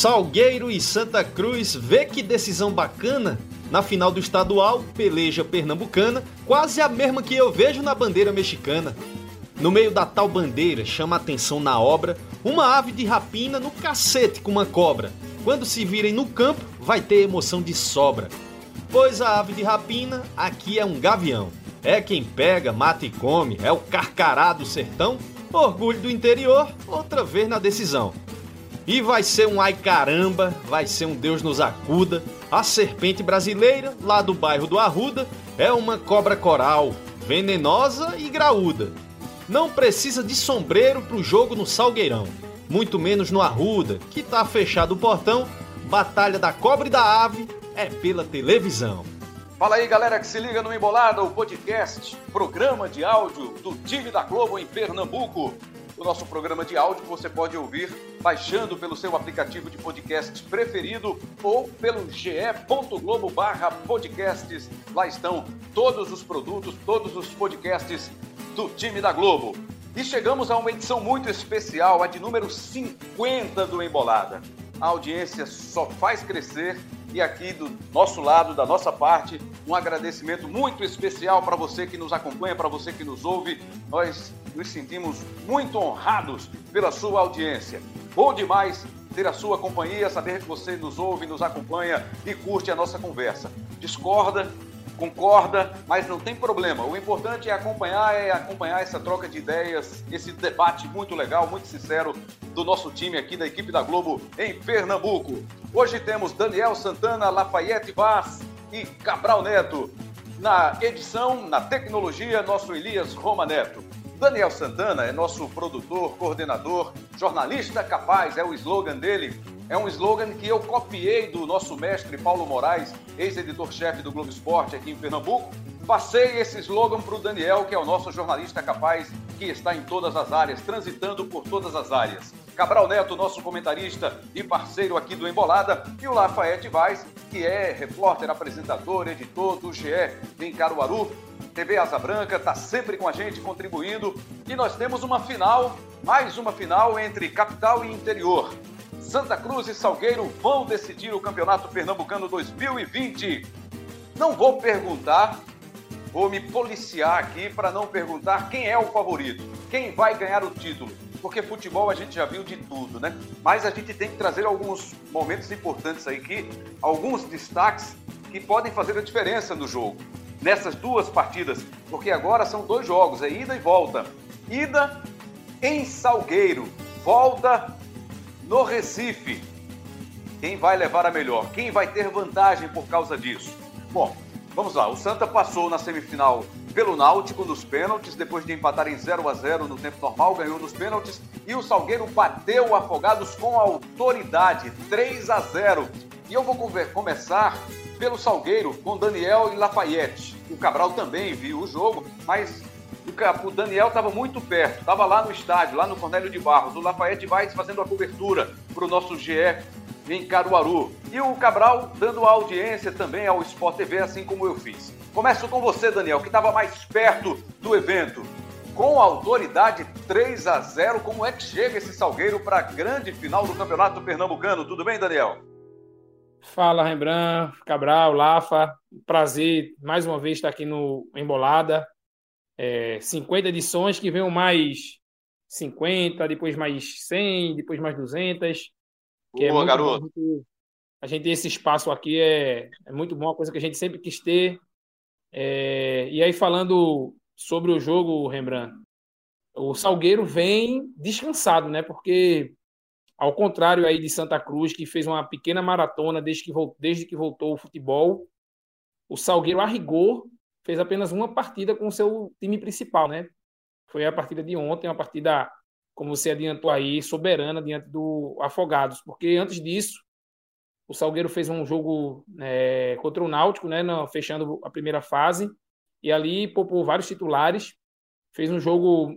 Salgueiro e Santa Cruz, vê que decisão bacana? Na final do estadual, peleja pernambucana, quase a mesma que eu vejo na bandeira mexicana. No meio da tal bandeira, chama atenção na obra uma ave de rapina no cacete com uma cobra. Quando se virem no campo, vai ter emoção de sobra. Pois a ave de rapina aqui é um gavião. É quem pega, mata e come, é o carcará do sertão, orgulho do interior, outra vez na decisão. E vai ser um ai caramba, vai ser um Deus nos acuda. A serpente brasileira, lá do bairro do Arruda, é uma cobra coral, venenosa e graúda. Não precisa de sombreiro pro jogo no Salgueirão, muito menos no Arruda, que tá fechado o portão. Batalha da cobra e da ave é pela televisão. Fala aí, galera que se liga no Embolada, o podcast, programa de áudio do time da Globo em Pernambuco o nosso programa de áudio você pode ouvir baixando pelo seu aplicativo de podcast preferido ou pelo ge.globo podcasts. Lá estão todos os produtos, todos os podcasts do time da Globo. E chegamos a uma edição muito especial, a de número 50 do Embolada. A audiência só faz crescer e aqui do nosso lado, da nossa parte, um agradecimento muito especial para você que nos acompanha, para você que nos ouve. Nós nos sentimos muito honrados pela sua audiência. Bom demais ter a sua companhia, saber que você nos ouve, nos acompanha e curte a nossa conversa. Discorda, concorda, mas não tem problema. O importante é acompanhar, é acompanhar essa troca de ideias, esse debate muito legal, muito sincero do nosso time aqui da equipe da Globo em Pernambuco. Hoje temos Daniel Santana, Lafayette Vaz e Cabral Neto. Na edição, na tecnologia, nosso Elias Roma Neto. Daniel Santana é nosso produtor, coordenador, jornalista capaz, é o slogan dele. É um slogan que eu copiei do nosso mestre Paulo Moraes, ex-editor-chefe do Globo Esporte aqui em Pernambuco. Passei esse slogan para o Daniel, que é o nosso jornalista capaz, que está em todas as áreas, transitando por todas as áreas. Cabral Neto, nosso comentarista e parceiro aqui do Embolada, e o Lafayette Vaz, que é repórter, apresentador, editor do GE em Caruaru, TV Asa Branca está sempre com a gente contribuindo e nós temos uma final, mais uma final entre capital e interior. Santa Cruz e Salgueiro vão decidir o Campeonato Pernambucano 2020. Não vou perguntar, vou me policiar aqui para não perguntar quem é o favorito, quem vai ganhar o título, porque futebol a gente já viu de tudo, né? Mas a gente tem que trazer alguns momentos importantes aí que alguns destaques que podem fazer a diferença no jogo nessas duas partidas, porque agora são dois jogos, é ida e volta. Ida em Salgueiro, volta no Recife. Quem vai levar a melhor? Quem vai ter vantagem por causa disso? Bom, vamos lá. O Santa passou na semifinal pelo Náutico nos pênaltis, depois de empatar em 0 a 0 no tempo normal, ganhou nos pênaltis e o Salgueiro bateu o Afogados com autoridade, 3 a 0. E eu vou começar pelo Salgueiro com Daniel e Lafayette. O Cabral também viu o jogo, mas o Daniel estava muito perto, estava lá no estádio, lá no Cornélio de Barros. O Lafayette vai fazendo a cobertura para o nosso GE em Caruaru. E o Cabral dando audiência também ao Sport TV, assim como eu fiz. Começo com você, Daniel, que estava mais perto do evento. Com autoridade 3 a 0, como é que chega esse Salgueiro para a grande final do Campeonato Pernambucano? Tudo bem, Daniel? Fala, Rembrandt, Cabral, Lafa. Prazer mais uma vez estar aqui no Embolada. É, 50 edições que venham mais 50, depois mais 100, depois mais 200. Que é Boa, é garoto. Bom. A gente ter esse espaço aqui é, é muito bom, uma coisa que a gente sempre quis ter. É, e aí, falando sobre o jogo, Rembrandt, o Salgueiro vem descansado, né? Porque ao contrário aí de Santa Cruz, que fez uma pequena maratona desde que, desde que voltou o futebol, o Salgueiro, a rigor, fez apenas uma partida com o seu time principal, né? Foi a partida de ontem, uma partida, como você adiantou aí, soberana diante do Afogados, porque antes disso, o Salgueiro fez um jogo é, contra o Náutico, né, fechando a primeira fase, e ali poupou vários titulares, fez um jogo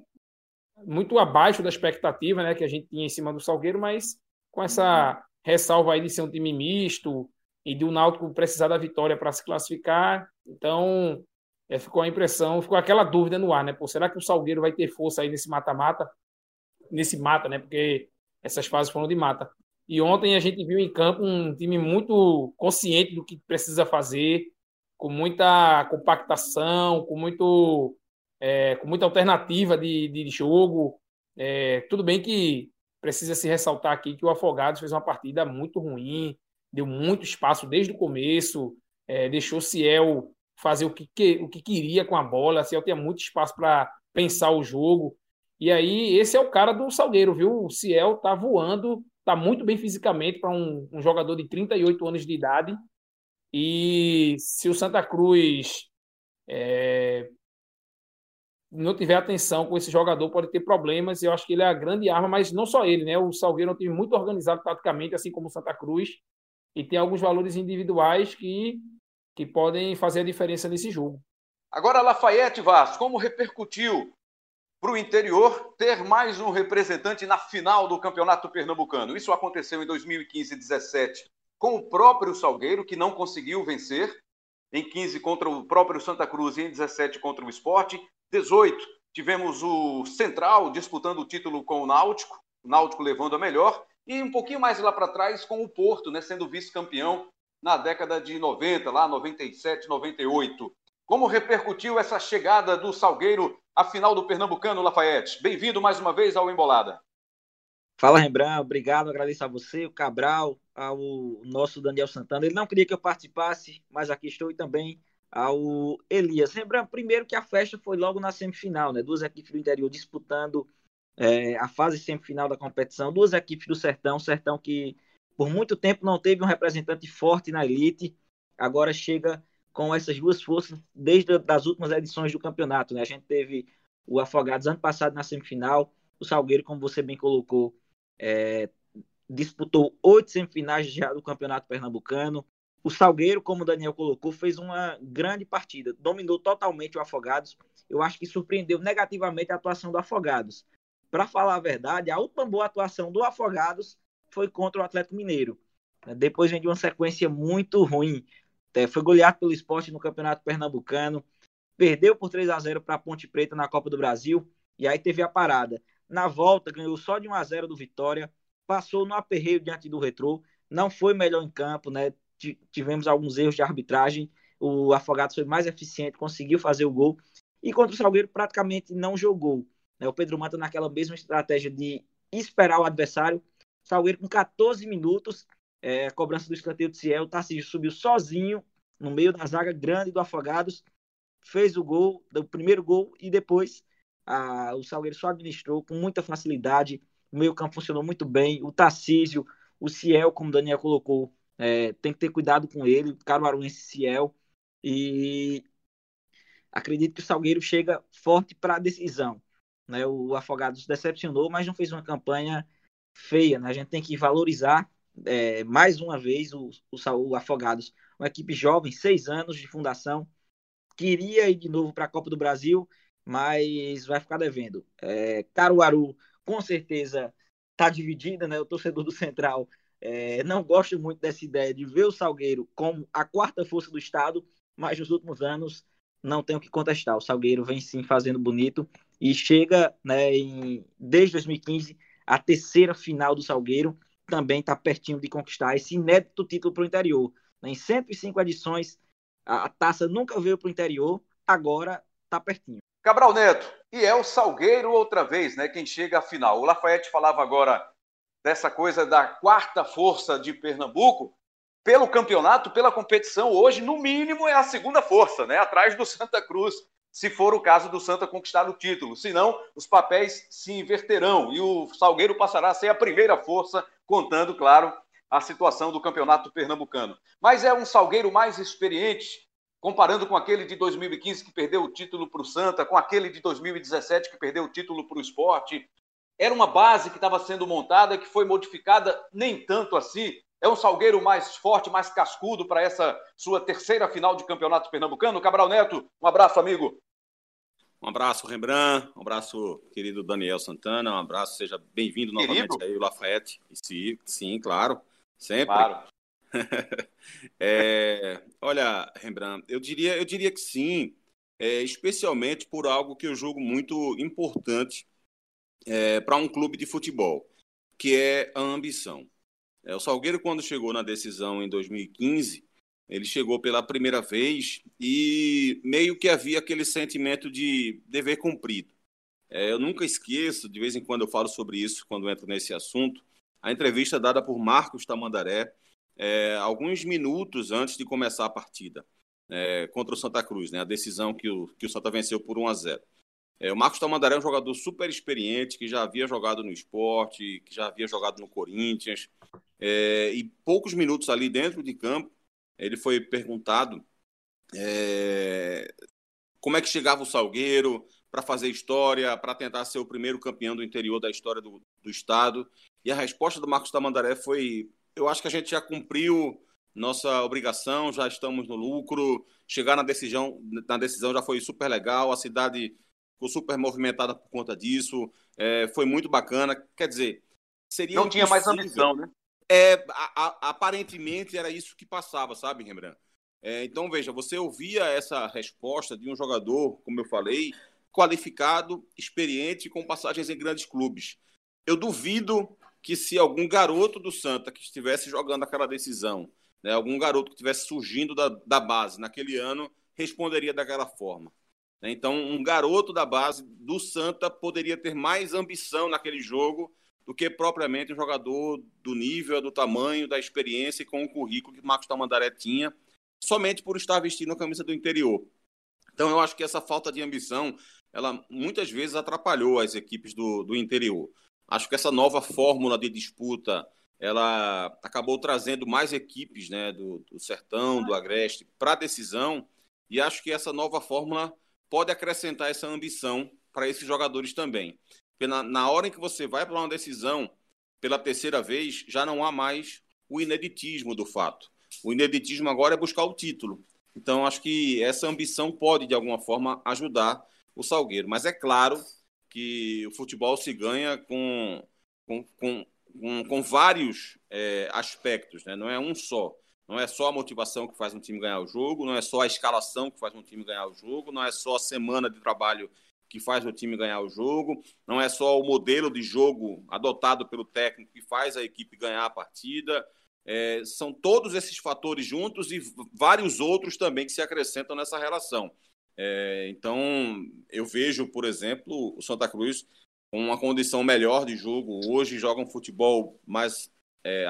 muito abaixo da expectativa né, que a gente tinha em cima do Salgueiro, mas com essa ressalva aí de ser um time misto e de o Náutico precisar da vitória para se classificar. Então, é, ficou a impressão, ficou aquela dúvida no ar, né? Pô, será que o Salgueiro vai ter força aí nesse mata-mata? Nesse mata, né? Porque essas fases foram de mata. E ontem a gente viu em campo um time muito consciente do que precisa fazer, com muita compactação, com, muito, é, com muita alternativa de, de jogo. É, tudo bem que precisa se ressaltar aqui que o Afogados fez uma partida muito ruim, deu muito espaço desde o começo, é, deixou o Ciel fazer o que, que, o que queria com a bola, o Ciel tinha muito espaço para pensar o jogo. E aí, esse é o cara do Salgueiro, viu? O Ciel tá voando, tá muito bem fisicamente para um, um, jogador de 38 anos de idade. E se o Santa Cruz é, não tiver atenção com esse jogador, pode ter problemas. Eu acho que ele é a grande arma, mas não só ele, né? O Salgueiro é um time muito organizado taticamente, assim como o Santa Cruz, e tem alguns valores individuais que, que podem fazer a diferença nesse jogo. Agora, Lafayette Vasco, como repercutiu para o interior ter mais um representante na final do Campeonato Pernambucano? Isso aconteceu em 2015 e 2017 com o próprio Salgueiro, que não conseguiu vencer, em 15 contra o próprio Santa Cruz e em 17 contra o Esporte. 18, tivemos o Central disputando o título com o Náutico, o Náutico levando a melhor, e um pouquinho mais lá para trás com o Porto, né, sendo vice-campeão na década de 90, lá 97, 98. Como repercutiu essa chegada do Salgueiro à final do Pernambucano, Lafayette? Bem-vindo mais uma vez ao Embolada. Fala, Rembrandt. Obrigado, agradeço a você, o Cabral, ao nosso Daniel Santana. Ele não queria que eu participasse, mas aqui estou e também ao Elias. Lembrando primeiro que a festa foi logo na semifinal, né? Duas equipes do interior disputando é, a fase semifinal da competição, duas equipes do Sertão, Sertão que por muito tempo não teve um representante forte na elite, agora chega com essas duas forças desde as últimas edições do campeonato, né? A gente teve o Afogados ano passado na semifinal, o Salgueiro, como você bem colocou, é, disputou oito semifinais já do Campeonato Pernambucano, o Salgueiro, como o Daniel colocou, fez uma grande partida, dominou totalmente o Afogados. Eu acho que surpreendeu negativamente a atuação do Afogados. Para falar a verdade, a última boa atuação do Afogados foi contra o Atlético Mineiro. Depois vem de uma sequência muito ruim. É, foi goleado pelo esporte no Campeonato Pernambucano, perdeu por 3 a 0 para a Ponte Preta na Copa do Brasil, e aí teve a parada. Na volta, ganhou só de 1 a 0 do Vitória, passou no aperreio diante do Retrô, não foi melhor em campo, né? tivemos alguns erros de arbitragem. O Afogados foi mais eficiente, conseguiu fazer o gol. E contra o Salgueiro praticamente não jogou. Né? O Pedro Manta naquela mesma estratégia de esperar o adversário. Salgueiro com 14 minutos, é, cobrança do escanteio de Ciel, o Tarcísio subiu sozinho no meio da zaga grande do Afogados, fez o gol, o primeiro gol e depois a, o Salgueiro só administrou com muita facilidade. O meio campo funcionou muito bem. O Tarcísio, o Ciel, como o Daniel colocou, é, tem que ter cuidado com ele, Caruaruense Ciel. E acredito que o Salgueiro chega forte para a decisão. Né? O Afogados decepcionou, mas não fez uma campanha feia. Né? A gente tem que valorizar é, mais uma vez o, o, o, Afogados. Uma equipe jovem, seis anos de fundação, queria ir de novo para a Copa do Brasil, mas vai ficar devendo. É, Caruaru, com certeza, está dividida, né? O torcedor do Central é, não gosto muito dessa ideia de ver o Salgueiro como a quarta força do Estado, mas nos últimos anos não tenho que contestar. O Salgueiro vem sim fazendo bonito e chega né, em, desde 2015 a terceira final do Salgueiro. Também está pertinho de conquistar esse inédito título para o interior. Em 105 edições, a, a taça nunca veio para o interior, agora está pertinho. Cabral Neto, e é o Salgueiro outra vez, né? Quem chega à final. O Lafayette falava agora dessa coisa da quarta força de Pernambuco, pelo campeonato, pela competição, hoje, no mínimo, é a segunda força, né? Atrás do Santa Cruz, se for o caso do Santa conquistar o título. Senão, os papéis se inverterão e o Salgueiro passará a ser a primeira força, contando, claro, a situação do campeonato pernambucano. Mas é um Salgueiro mais experiente, comparando com aquele de 2015 que perdeu o título para o Santa, com aquele de 2017 que perdeu o título para o esporte, era uma base que estava sendo montada, que foi modificada nem tanto assim. É um Salgueiro mais forte, mais cascudo para essa sua terceira final de campeonato pernambucano. Cabral Neto, um abraço, amigo. Um abraço, Rembrandt. Um abraço, querido Daniel Santana. Um abraço, seja bem-vindo novamente aí, o Lafayette. Sim, sim, claro. Sempre. Claro. é, olha, Rembrandt, eu diria, eu diria que sim, é, especialmente por algo que eu julgo muito importante é, para um clube de futebol, que é a ambição. É, o Salgueiro, quando chegou na decisão em 2015, ele chegou pela primeira vez e meio que havia aquele sentimento de dever cumprido. É, eu nunca esqueço, de vez em quando eu falo sobre isso quando entro nesse assunto, a entrevista dada por Marcos Tamandaré, é, alguns minutos antes de começar a partida é, contra o Santa Cruz, né, a decisão que o, que o Santa venceu por 1 a 0. É, o Marcos Tamandaré é um jogador super experiente, que já havia jogado no esporte, que já havia jogado no Corinthians, é, e poucos minutos ali dentro de campo, ele foi perguntado é, como é que chegava o Salgueiro para fazer história, para tentar ser o primeiro campeão do interior da história do, do estado. E a resposta do Marcos Tamandaré foi: eu acho que a gente já cumpriu nossa obrigação, já estamos no lucro. Chegar na decisão, na decisão já foi super legal, a cidade ficou super movimentada por conta disso, é, foi muito bacana. Quer dizer, seria. Não tinha mais ambição, né? É, a, a, aparentemente era isso que passava, sabe, Rembrandt? É, então, veja, você ouvia essa resposta de um jogador, como eu falei, qualificado, experiente, com passagens em grandes clubes. Eu duvido que se algum garoto do Santa que estivesse jogando aquela decisão, né, algum garoto que estivesse surgindo da, da base naquele ano, responderia daquela forma. Então, um garoto da base do Santa poderia ter mais ambição naquele jogo do que propriamente um jogador do nível, do tamanho, da experiência e com o currículo que Marcos Tamandaré tinha, somente por estar vestindo a camisa do interior. Então eu acho que essa falta de ambição, ela muitas vezes atrapalhou as equipes do, do interior. Acho que essa nova fórmula de disputa, ela acabou trazendo mais equipes né, do, do Sertão, do Agreste, para a decisão, e acho que essa nova fórmula pode acrescentar essa ambição para esses jogadores também. Porque na, na hora em que você vai para uma decisão pela terceira vez, já não há mais o ineditismo do fato. O ineditismo agora é buscar o título. Então, acho que essa ambição pode, de alguma forma, ajudar o Salgueiro. Mas é claro que o futebol se ganha com, com, com, com, vários é, aspectos, né? não é um só. Não é só a motivação que faz um time ganhar o jogo, não é só a escalação que faz um time ganhar o jogo, não é só a semana de trabalho que faz o time ganhar o jogo, não é só o modelo de jogo adotado pelo técnico que faz a equipe ganhar a partida. É, são todos esses fatores juntos e vários outros também que se acrescentam nessa relação. É, então, eu vejo, por exemplo, o Santa Cruz com uma condição melhor de jogo. Hoje joga um futebol mais, é,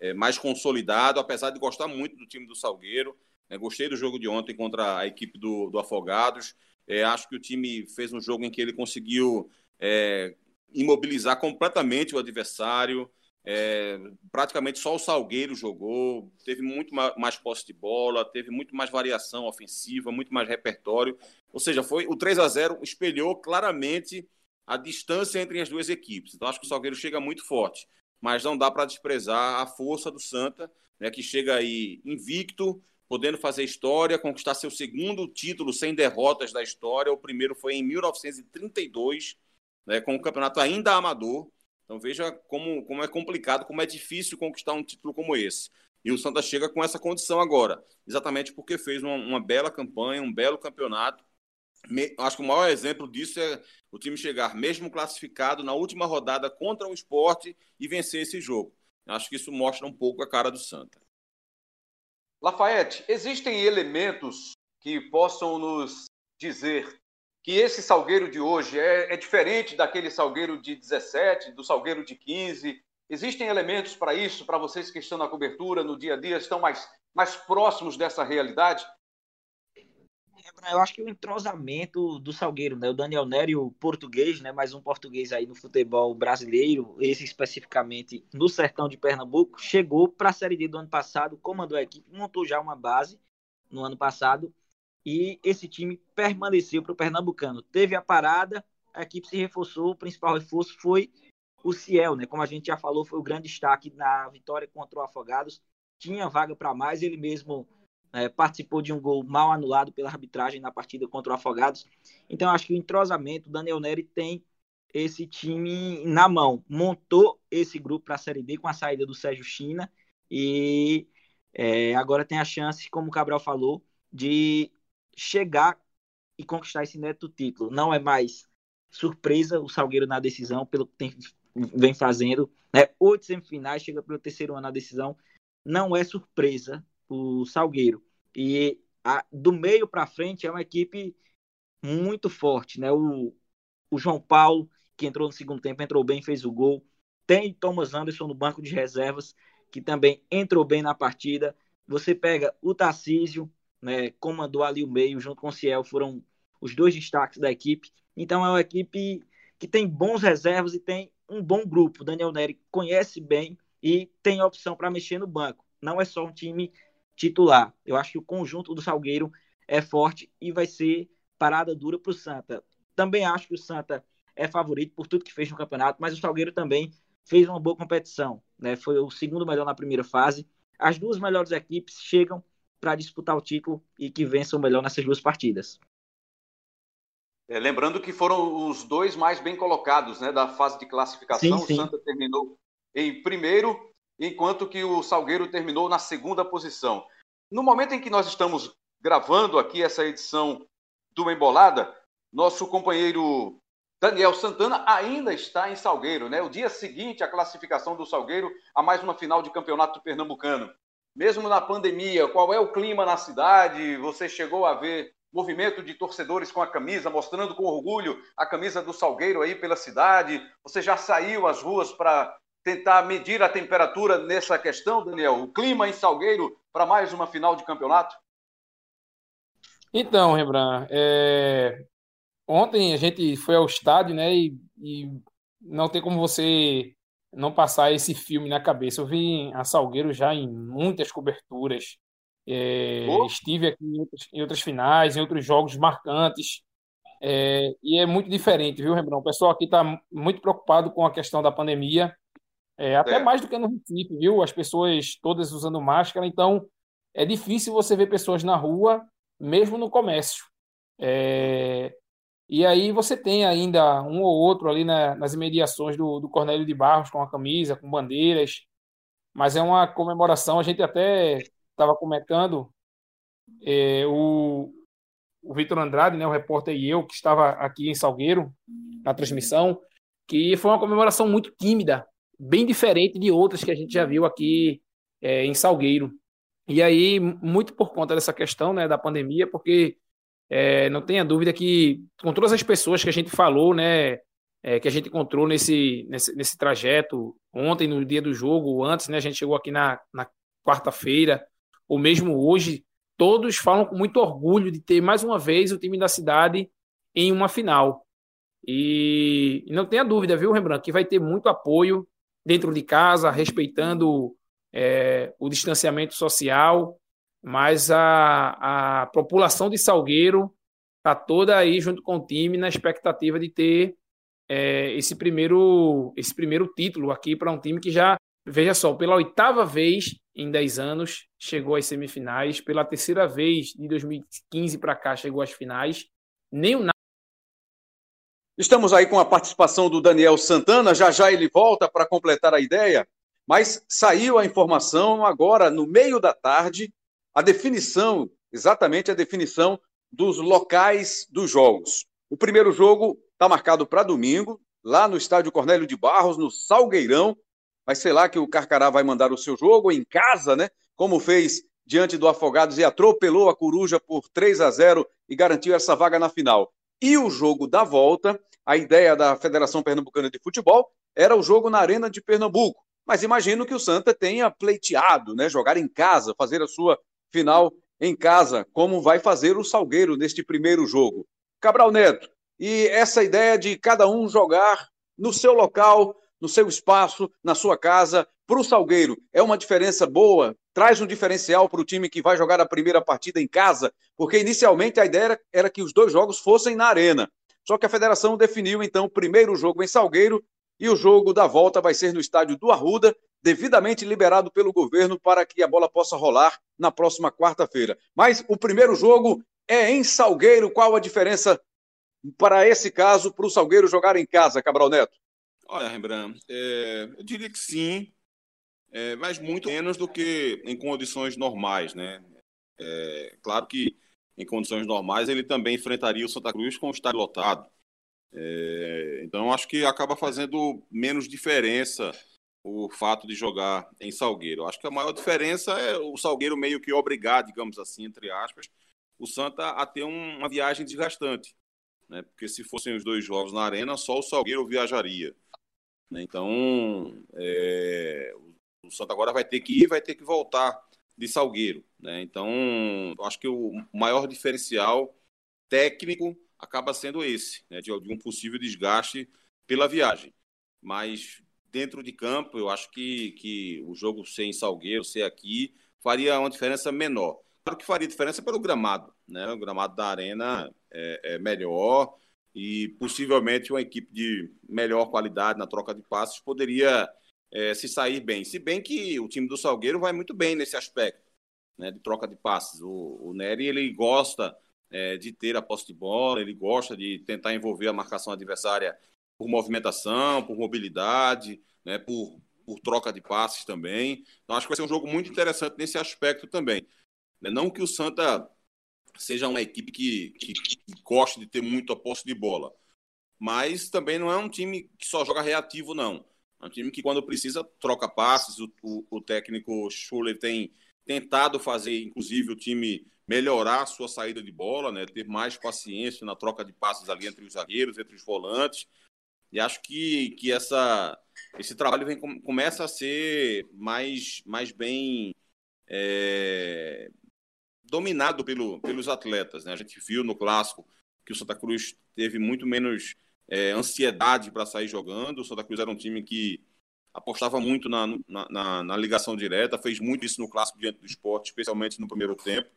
é mais consolidado, apesar de gostar muito do time do Salgueiro. É, gostei do jogo de ontem contra a equipe do, do Afogados. É, acho que o time fez um jogo em que ele conseguiu é, imobilizar completamente o adversário. É, praticamente só o Salgueiro jogou, teve muito mais posse de bola, teve muito mais variação ofensiva, muito mais repertório. Ou seja, foi o 3 a 0 espelhou claramente a distância entre as duas equipes. Então acho que o Salgueiro chega muito forte, mas não dá para desprezar a força do Santa, né, que chega aí invicto, podendo fazer história, conquistar seu segundo título sem derrotas da história. O primeiro foi em 1932, né, com o campeonato ainda amador. Então veja como, como é complicado, como é difícil conquistar um título como esse. E o Santa chega com essa condição agora, exatamente porque fez uma, uma bela campanha, um belo campeonato. Acho que o maior exemplo disso é o time chegar, mesmo classificado, na última rodada contra o esporte e vencer esse jogo. Acho que isso mostra um pouco a cara do Santa. Lafayette, existem elementos que possam nos dizer que esse salgueiro de hoje é, é, diferente daquele salgueiro de 17, do salgueiro de 15? Existem elementos para isso, para vocês que estão na cobertura, no dia a dia, estão mais, mais próximos dessa realidade? Eu acho que o entrosamento do Salgueiro, né? O Daniel Nery, o português, né? Mais um português aí no futebol brasileiro, esse especificamente no sertão de Pernambuco, chegou para a Série D do ano passado, comandou a equipe, montou já uma base no ano passado e esse time permaneceu para o Pernambucano. Teve a parada, a equipe se reforçou, o principal reforço foi o Ciel, né? Como a gente já falou, foi o grande destaque na vitória contra o Afogados. Tinha vaga para mais, ele mesmo é, participou de um gol mal anulado pela arbitragem na partida contra o Afogados. Então, acho que o entrosamento, o Daniel Neri tem esse time na mão. Montou esse grupo para a Série B com a saída do Sérgio China e é, agora tem a chance, como o Cabral falou, de chegar e conquistar esse neto título. Não é mais surpresa o Salgueiro na decisão, pelo que tem vem fazendo. Né? Oito semifinais, chega pelo terceiro ano na decisão. Não é surpresa o Salgueiro. E a, do meio para frente é uma equipe muito forte. Né? O, o João Paulo, que entrou no segundo tempo, entrou bem, fez o gol. Tem Thomas Anderson no banco de reservas, que também entrou bem na partida. Você pega o Tarcísio, né, comandou ali o meio, junto com o Ciel, foram os dois destaques da equipe. Então é uma equipe que tem bons reservas e tem um bom grupo. Daniel Neri conhece bem e tem opção para mexer no banco. Não é só um time titular. Eu acho que o conjunto do Salgueiro é forte e vai ser parada dura para o Santa. Também acho que o Santa é favorito por tudo que fez no campeonato, mas o Salgueiro também fez uma boa competição. Né? Foi o segundo melhor na primeira fase. As duas melhores equipes chegam para disputar o título e que vençam melhor nessas duas partidas. É, lembrando que foram os dois mais bem colocados né, da fase de classificação. Sim, sim. O Santa terminou em primeiro, enquanto que o Salgueiro terminou na segunda posição. No momento em que nós estamos gravando aqui essa edição do Embolada, nosso companheiro Daniel Santana ainda está em Salgueiro, né? O dia seguinte à classificação do Salgueiro a mais uma final de campeonato pernambucano. Mesmo na pandemia, qual é o clima na cidade? Você chegou a ver movimento de torcedores com a camisa, mostrando com orgulho a camisa do Salgueiro aí pela cidade. Você já saiu às ruas para tentar medir a temperatura nessa questão, Daniel? O clima em Salgueiro para mais uma final de campeonato? Então, Rembrandt, é... ontem a gente foi ao estádio, né, e, e, não tem como você não passar esse filme na cabeça. Eu vi a Salgueiro já em muitas coberturas, é, estive aqui em outras, em outras, finais, em outros jogos marcantes. É, e é muito diferente, viu, Rembrandt? O pessoal aqui está muito preocupado com a questão da pandemia, é, até é. mais do que no Recife, viu? As pessoas todas usando máscara, então é difícil você ver pessoas na rua, mesmo no comércio. É, e aí você tem ainda um ou outro ali na, nas imediações do, do Cornélio de Barros com a camisa, com bandeiras, mas é uma comemoração, a gente até estava comentando, é, o, o Vitor Andrade, né, o repórter e eu, que estava aqui em Salgueiro, na transmissão, que foi uma comemoração muito tímida, bem diferente de outras que a gente já viu aqui é, em Salgueiro. E aí, muito por conta dessa questão né, da pandemia, porque é, não tenha dúvida que, com todas as pessoas que a gente falou, né, é, que a gente encontrou nesse, nesse, nesse trajeto, ontem, no dia do jogo, antes, né, a gente chegou aqui na, na quarta-feira, ou mesmo hoje, todos falam com muito orgulho de ter mais uma vez o time da cidade em uma final. E, não tenha dúvida, viu, Rembrandt, que vai ter muito apoio dentro de casa, respeitando é, o distanciamento social, mas a, a população de Salgueiro está toda aí junto com o time na expectativa de ter é, esse primeiro esse primeiro título aqui para um time que já veja só pela oitava vez em 10 anos, chegou às semifinais. Pela terceira vez, de 2015 para cá, chegou às finais. Nem o Estamos aí com a participação do Daniel Santana. Já já ele volta para completar a ideia. Mas saiu a informação agora, no meio da tarde, a definição, exatamente a definição dos locais dos jogos. O primeiro jogo está marcado para domingo, lá no estádio Cornélio de Barros, no Salgueirão, mas sei lá que o Carcará vai mandar o seu jogo em casa, né? Como fez diante do Afogados e atropelou a Coruja por 3 a 0 e garantiu essa vaga na final. E o jogo da volta, a ideia da Federação Pernambucana de Futebol era o jogo na Arena de Pernambuco. Mas imagino que o Santa tenha pleiteado, né? Jogar em casa, fazer a sua final em casa, como vai fazer o Salgueiro neste primeiro jogo. Cabral Neto, e essa ideia de cada um jogar no seu local, no seu espaço, na sua casa. Para o Salgueiro, é uma diferença boa? Traz um diferencial para o time que vai jogar a primeira partida em casa? Porque inicialmente a ideia era, era que os dois jogos fossem na Arena. Só que a federação definiu então o primeiro jogo em Salgueiro e o jogo da volta vai ser no estádio do Arruda, devidamente liberado pelo governo para que a bola possa rolar na próxima quarta-feira. Mas o primeiro jogo é em Salgueiro. Qual a diferença para esse caso, para o Salgueiro jogar em casa, Cabral Neto? Olha, Rembrandt, é, eu diria que sim, é, mas muito menos do que em condições normais, né? É, claro que em condições normais ele também enfrentaria o Santa Cruz com o estádio lotado. É, então, acho que acaba fazendo menos diferença o fato de jogar em Salgueiro. Acho que a maior diferença é o Salgueiro meio que obrigar, digamos assim, entre aspas, o Santa a ter uma viagem desgastante. Né? Porque se fossem os dois jogos na arena, só o Salgueiro viajaria. Né? Então, é, o Santa agora vai ter que ir, vai ter que voltar de Salgueiro. Né? Então, acho que o maior diferencial técnico acaba sendo esse, né? de, de um possível desgaste pela viagem. Mas dentro de campo, eu acho que, que o jogo ser em Salgueiro, ser aqui, faria uma diferença menor. Claro que faria diferença pelo gramado, né? O gramado da arena é, é melhor e possivelmente uma equipe de melhor qualidade na troca de passes poderia é, se sair bem. Se bem que o time do Salgueiro vai muito bem nesse aspecto, né? De troca de passes. O, o Nery ele gosta é, de ter a posse de bola, ele gosta de tentar envolver a marcação adversária por movimentação, por mobilidade, né, por, por troca de passes também. Então, acho que vai ser um jogo muito interessante nesse aspecto também. Né, não que o Santa seja uma equipe que, que, que goste de ter muito a posse de bola, mas também não é um time que só joga reativo, não. É um time que, quando precisa, troca passes. O, o, o técnico Schuller tem tentado fazer, inclusive, o time melhorar a sua saída de bola, né? ter mais paciência na troca de passes ali entre os zagueiros, entre os volantes. E acho que, que essa, esse trabalho vem, começa a ser mais, mais bem é, dominado pelo, pelos atletas. Né? A gente viu no clássico que o Santa Cruz teve muito menos é, ansiedade para sair jogando. O Santa Cruz era um time que apostava muito na, na, na, ligação direta, fez muito isso no clássico diante do esporte, especialmente no primeiro tempo.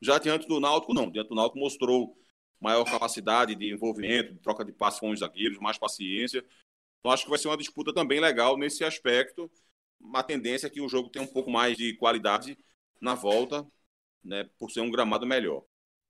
Já diante do Náutico, não. Diante do Náutico mostrou maior capacidade de envolvimento, de troca de passes com os zagueiros, mais paciência. Então acho que vai ser uma disputa também legal nesse aspecto. Uma tendência é que o jogo tenha um pouco mais de qualidade na volta, né, por ser um gramado melhor.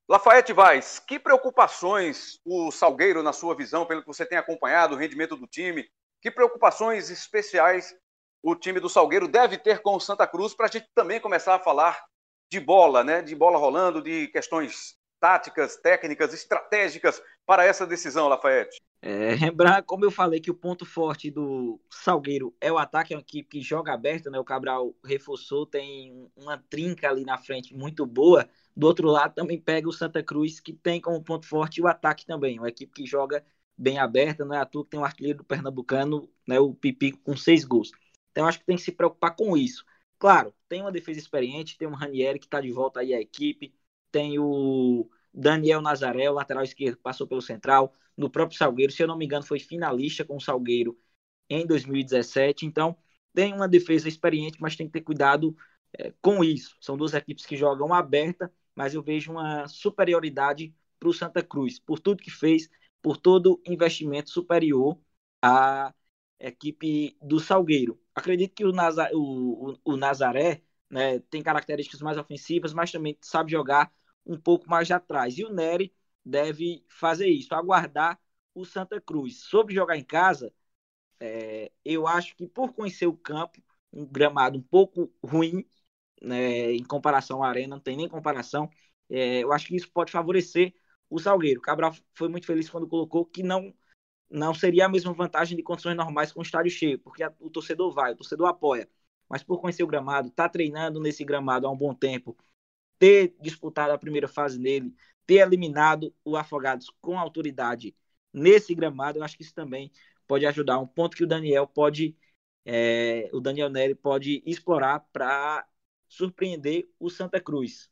Lafayette Vaz, que preocupações o Salgueiro, na sua visão, pelo que você tem acompanhado, o rendimento do time, que preocupações especiais o time do Salgueiro deve ter com o Santa Cruz para a gente também começar a falar de bola, né? De bola rolando, de questões táticas, técnicas, estratégicas para essa decisão, Lafayette? É, lembrar, como eu falei, que o ponto forte do Salgueiro é o ataque, é uma equipe que joga aberto, né? O Cabral reforçou, tem uma trinca ali na frente muito boa. Do outro lado também pega o Santa Cruz, que tem como ponto forte o ataque também, uma equipe que joga bem aberta, não é à toa que tem um artilheiro do Pernambucano, né, o Pipico, com seis gols. Então acho que tem que se preocupar com isso. Claro, tem uma defesa experiente, tem o Ranieri que está de volta aí à equipe, tem o Daniel Nazaré, o lateral esquerdo, passou pelo Central, no próprio Salgueiro, se eu não me engano, foi finalista com o Salgueiro em 2017. Então, tem uma defesa experiente, mas tem que ter cuidado é, com isso. São duas equipes que jogam aberta, mas eu vejo uma superioridade para o Santa Cruz, por tudo que fez, por todo investimento superior à equipe do Salgueiro. Acredito que o, Nazar, o, o, o Nazaré né, tem características mais ofensivas, mas também sabe jogar um pouco mais atrás. E o Nery deve fazer isso, aguardar o Santa Cruz. Sobre jogar em casa, é, eu acho que por conhecer o campo, um gramado um pouco ruim, né, em comparação à arena, não tem nem comparação, é, eu acho que isso pode favorecer o Salgueiro. O Cabral foi muito feliz quando colocou que não não seria a mesma vantagem de condições normais com o estádio cheio, porque a, o torcedor vai, o torcedor apoia. Mas por conhecer o gramado, tá treinando nesse gramado há um bom tempo, ter disputado a primeira fase nele, ter eliminado o Afogados com autoridade nesse gramado, eu acho que isso também pode ajudar. Um ponto que o Daniel pode, é, o Daniel Neri pode explorar para surpreender o Santa Cruz.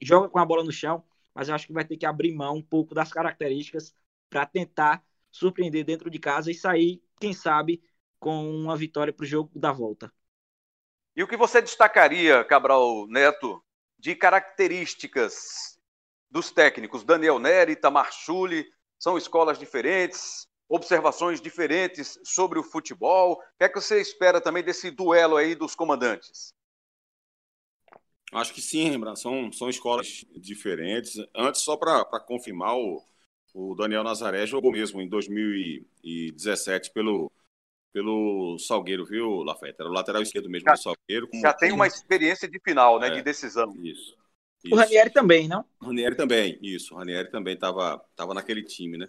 Joga com a bola no chão, mas eu acho que vai ter que abrir mão um pouco das características para tentar surpreender dentro de casa e sair, quem sabe, com uma vitória para o jogo da volta. E o que você destacaria, Cabral Neto, de características dos técnicos. Daniel Neri, Tamar Chuli, são escolas diferentes, observações diferentes sobre o futebol. O que é que você espera também desse duelo aí dos comandantes? Acho que sim, Rembrandt, são, são escolas diferentes. Antes, só para confirmar, o, o Daniel Nazaré jogou mesmo em 2017 pelo, pelo Salgueiro, viu, Lafayette? Era o lateral esquerdo mesmo já, do Salgueiro. já tem uma experiência de final, né? É, de decisão. Isso. isso. O Ranieri também, não? O Ranieri também, isso. O Ranieri também estava tava naquele time, né?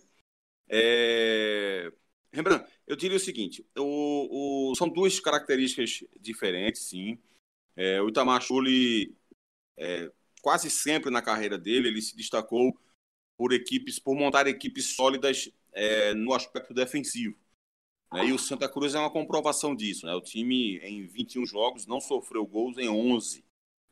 É... Rembrandt, eu diria o seguinte: o, o... são duas características diferentes, sim. É, o Itamar Schulli, é, quase sempre na carreira dele, ele se destacou por equipes, por montar equipes sólidas é, no aspecto defensivo. Né? E o Santa Cruz é uma comprovação disso. Né? O time, em 21 jogos, não sofreu gols em 11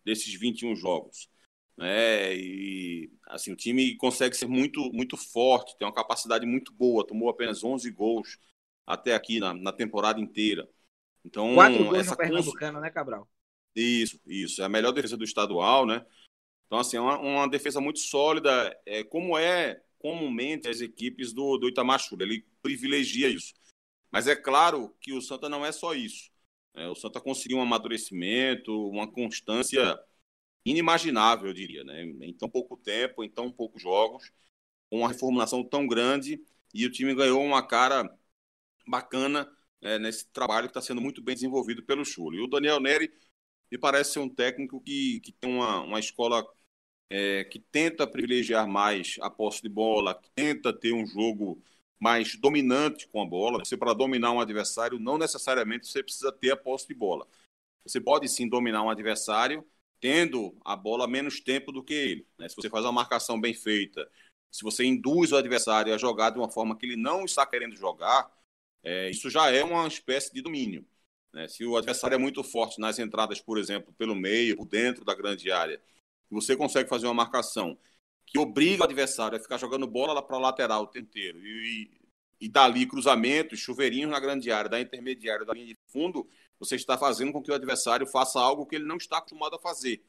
desses 21 jogos. Né? E assim, o time consegue ser muito, muito forte, tem uma capacidade muito boa, tomou apenas 11 gols até aqui na, na temporada inteira. Então, Quatro gols essa no Pernambucano, né, Cabral? Isso, isso. É a melhor defesa do estadual, né? Então, assim, é uma, uma defesa muito sólida, é, como é comumente as equipes do, do Itamar Ele privilegia isso. Mas é claro que o Santa não é só isso. É, o Santa conseguiu um amadurecimento, uma constância inimaginável, eu diria, né? em tão pouco tempo, em tão poucos jogos, com uma reformulação tão grande, e o time ganhou uma cara bacana é, nesse trabalho que está sendo muito bem desenvolvido pelo Chulo. E o Daniel Neri me parece ser um técnico que, que tem uma, uma escola é, que tenta privilegiar mais a posse de bola, que tenta ter um jogo mais dominante com a bola. Você, para dominar um adversário, não necessariamente você precisa ter a posse de bola. Você pode sim dominar um adversário tendo a bola menos tempo do que ele. Né? Se você faz uma marcação bem feita, se você induz o adversário a jogar de uma forma que ele não está querendo jogar, é, isso já é uma espécie de domínio. Né? Se o adversário é muito forte nas entradas, por exemplo, pelo meio, por dentro da grande área, você consegue fazer uma marcação que obriga o adversário a ficar jogando bola lá para a lateral o tempo inteiro e, e dali cruzamentos, chuveirinhos na grande área, da intermediária, da linha de fundo, você está fazendo com que o adversário faça algo que ele não está acostumado a fazer.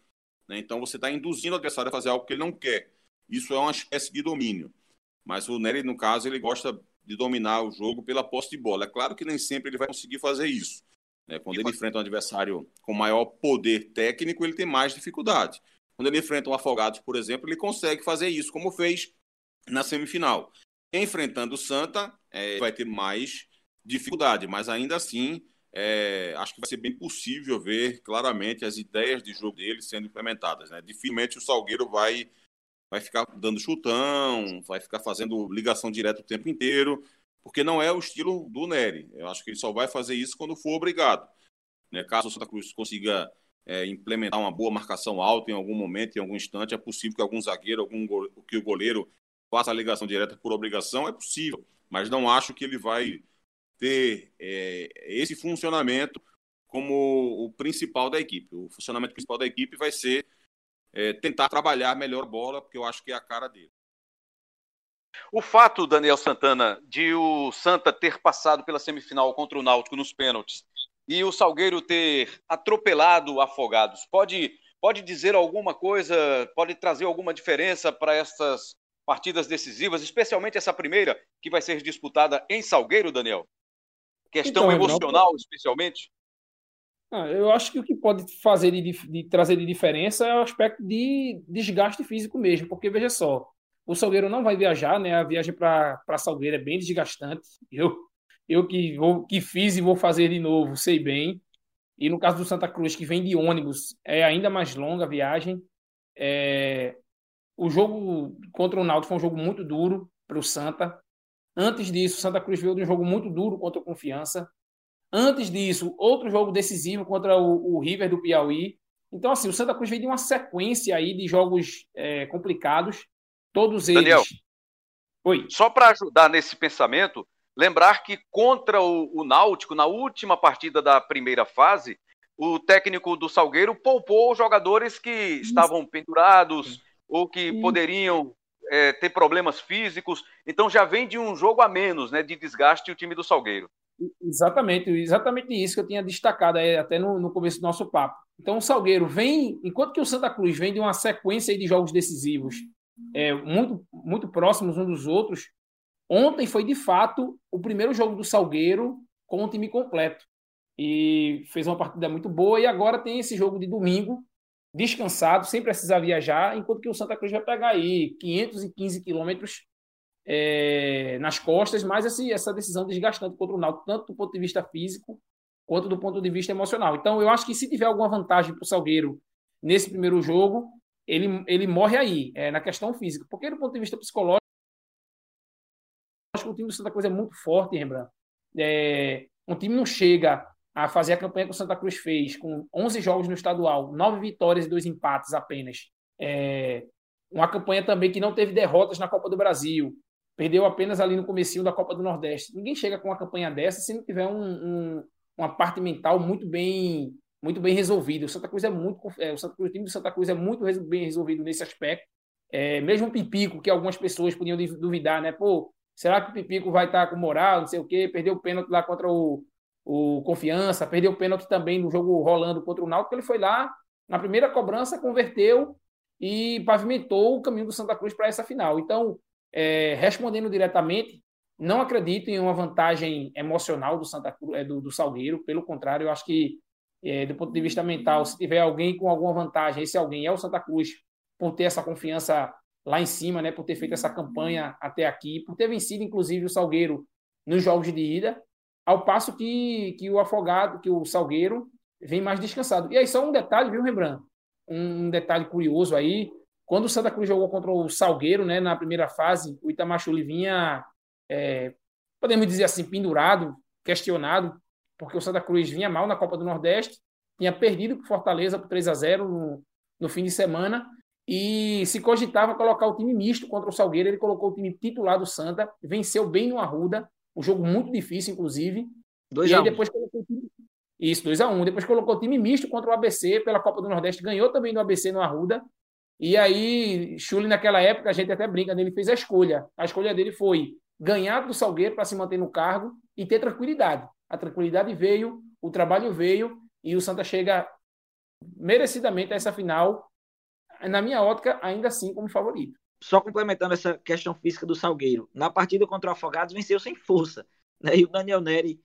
Né? Então você está induzindo o adversário a fazer algo que ele não quer. Isso é uma espécie de domínio. Mas o Nery, no caso, ele gosta de dominar o jogo pela posse de bola. É claro que nem sempre ele vai conseguir fazer isso. Né? Quando ele enfrenta um adversário com maior poder técnico, ele tem mais dificuldade. Quando ele enfrenta um Afogados, por exemplo, ele consegue fazer isso, como fez na semifinal. Enfrentando o Santa, é, vai ter mais dificuldade, mas ainda assim é, acho que vai ser bem possível ver claramente as ideias de jogo dele sendo implementadas. Né? Dificilmente o Salgueiro vai, vai ficar dando chutão, vai ficar fazendo ligação direta o tempo inteiro, porque não é o estilo do Nery. Eu acho que ele só vai fazer isso quando for obrigado. Né? Caso o Santa Cruz consiga é, implementar uma boa marcação alta em algum momento, em algum instante, é possível que algum zagueiro, algum que o goleiro faça a ligação direta por obrigação, é possível, mas não acho que ele vai ter é, esse funcionamento como o principal da equipe. O funcionamento principal da equipe vai ser é, tentar trabalhar melhor bola, porque eu acho que é a cara dele. O fato, Daniel Santana, de o Santa ter passado pela semifinal contra o Náutico nos pênaltis e o Salgueiro ter atropelado Afogados, pode, pode dizer alguma coisa, pode trazer alguma diferença para essas partidas decisivas, especialmente essa primeira que vai ser disputada em Salgueiro, Daniel? Questão então, emocional, especialmente? Ah, eu acho que o que pode fazer de, de, trazer de diferença é o aspecto de desgaste físico mesmo, porque veja só, o Salgueiro não vai viajar, né? A viagem para Salgueiro é bem desgastante. Eu, eu que, vou, que fiz e vou fazer de novo, sei bem. E no caso do Santa Cruz, que vem de ônibus, é ainda mais longa a viagem. É... O jogo contra o Náutico foi um jogo muito duro para o Santa. Antes disso, Santa Cruz veio de um jogo muito duro contra o Confiança. Antes disso, outro jogo decisivo contra o, o River do Piauí. Então, assim, o Santa Cruz veio de uma sequência aí de jogos é, complicados. Todos eles. Daniel, Oi. Só para ajudar nesse pensamento, lembrar que contra o, o Náutico, na última partida da primeira fase, o técnico do Salgueiro poupou jogadores que estavam pendurados ou que poderiam é, ter problemas físicos. Então já vem de um jogo a menos, né, de desgaste o time do Salgueiro. Exatamente, exatamente isso que eu tinha destacado aí, até no, no começo do nosso papo. Então o Salgueiro vem, enquanto que o Santa Cruz vem de uma sequência de jogos decisivos é, muito, muito próximos uns dos outros, ontem foi de fato o primeiro jogo do Salgueiro com o time completo. E fez uma partida muito boa, e agora tem esse jogo de domingo, descansado, sem precisar viajar, enquanto que o Santa Cruz vai pegar aí 515 quilômetros é, nas costas, mas esse, essa decisão desgastante contra o Náutico, tanto do ponto de vista físico quanto do ponto de vista emocional. Então, eu acho que se tiver alguma vantagem para o Salgueiro nesse primeiro jogo, ele, ele morre aí, é, na questão física. Porque do ponto de vista psicológico, que o time do Santa Cruz é muito forte, Rembrandt. É, um time não chega a fazer a campanha que o Santa Cruz fez, com 11 jogos no estadual, 9 vitórias e 2 empates apenas. É, uma campanha também que não teve derrotas na Copa do Brasil, perdeu apenas ali no comecinho da Copa do Nordeste. Ninguém chega com uma campanha dessa se não tiver um, um, uma parte mental muito bem muito bem resolvida. O Santa Cruz é muito é, o, Santa Cruz, o time do Santa Cruz é muito bem resolvido nesse aspecto. É, mesmo o Pipico, que algumas pessoas podiam duvidar, né? Pô, será que o Pipico vai estar com moral, não sei o quê? Perdeu o pênalti lá contra o, o Confiança, perdeu o pênalti também no jogo rolando contra o Náutico, ele foi lá, na primeira cobrança, converteu e pavimentou o caminho do Santa Cruz para essa final. Então, é, respondendo diretamente, não acredito em uma vantagem emocional do Santa Cruz, é, do, do Salgueiro, pelo contrário, eu acho que, é, do ponto de vista mental, se tiver alguém com alguma vantagem, esse alguém é o Santa Cruz, por ter essa confiança lá em cima, né, por ter feito essa campanha até aqui, por ter vencido, inclusive, o Salgueiro nos jogos de ida, ao passo que, que o Afogado, que o Salgueiro, vem mais descansado. E aí, só um detalhe, viu, Rembrandt? Um detalhe curioso aí, quando o Santa Cruz jogou contra o Salgueiro, né, na primeira fase, o Itamachule vinha, é, podemos dizer assim, pendurado, questionado, porque o Santa Cruz vinha mal na Copa do Nordeste, tinha perdido para Fortaleza por 3 a 0 no, no fim de semana, e se cogitava colocar o time misto contra o Salgueiro, ele colocou o time titular do Santa, venceu bem no Arruda, um jogo muito difícil, inclusive. Dois e aí depois colocou o time... Isso, 2 a 1 um. Depois colocou o time misto contra o ABC pela Copa do Nordeste, ganhou também no ABC no Arruda. E aí, Chuli, naquela época, a gente até brinca, ele fez a escolha. A escolha dele foi ganhar do Salgueiro para se manter no cargo e ter tranquilidade. A tranquilidade veio, o trabalho veio e o Santa chega merecidamente a essa final na minha ótica, ainda assim como favorito. Só complementando essa questão física do Salgueiro, na partida contra o Afogados venceu sem força. Né? E o Daniel Neri,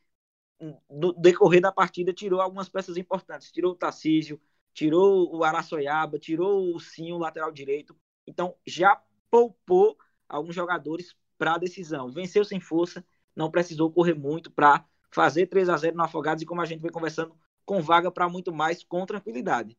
no decorrer da partida, tirou algumas peças importantes. Tirou o Tarcísio, tirou o Araçoiaba, tirou o Sim, o lateral direito. Então, já poupou alguns jogadores para a decisão. Venceu sem força, não precisou correr muito para fazer 3 a 0 no Afogados e como a gente vem conversando, com vaga para muito mais com tranquilidade.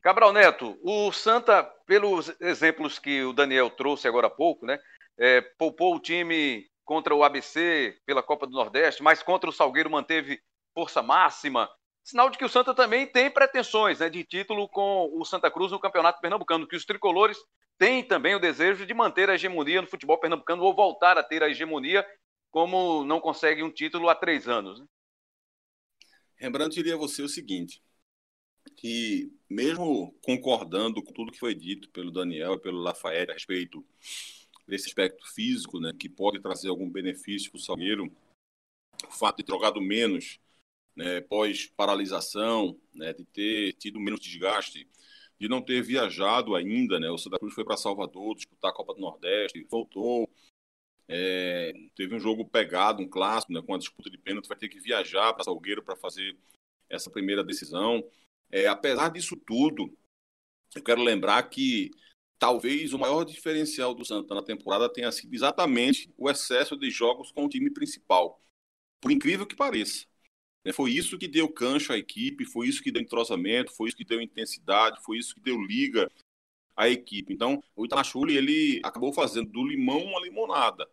Cabral Neto, o Santa, pelos exemplos que o Daniel trouxe agora há pouco, né, é, poupou o time contra o ABC pela Copa do Nordeste, mas contra o Salgueiro manteve força máxima. Sinal de que o Santa também tem pretensões né, de título com o Santa Cruz no Campeonato Pernambucano, que os tricolores têm também o desejo de manter a hegemonia no futebol pernambucano ou voltar a ter a hegemonia, como não consegue um título há três anos. Né? Rembrandt diria a você o seguinte: que, mesmo concordando com tudo que foi dito pelo Daniel e pelo Lafayette a respeito desse aspecto físico, né, que pode trazer algum benefício para o Salgueiro, o fato de ter jogado menos né, pós-paralisação, né, de ter tido menos desgaste, de não ter viajado ainda, né, o Santa Cruz foi para Salvador disputar a Copa do Nordeste, voltou, é, teve um jogo pegado, um clássico, né, com a disputa de pênalti, vai ter que viajar para Salgueiro para fazer essa primeira decisão. É, apesar disso tudo, eu quero lembrar que talvez o maior diferencial do Santa na temporada tenha sido exatamente o excesso de jogos com o time principal. Por incrível que pareça. Né, foi isso que deu cancha à equipe, foi isso que deu entrosamento, foi isso que deu intensidade, foi isso que deu liga à equipe. Então, o Itamachule, ele acabou fazendo do limão uma limonada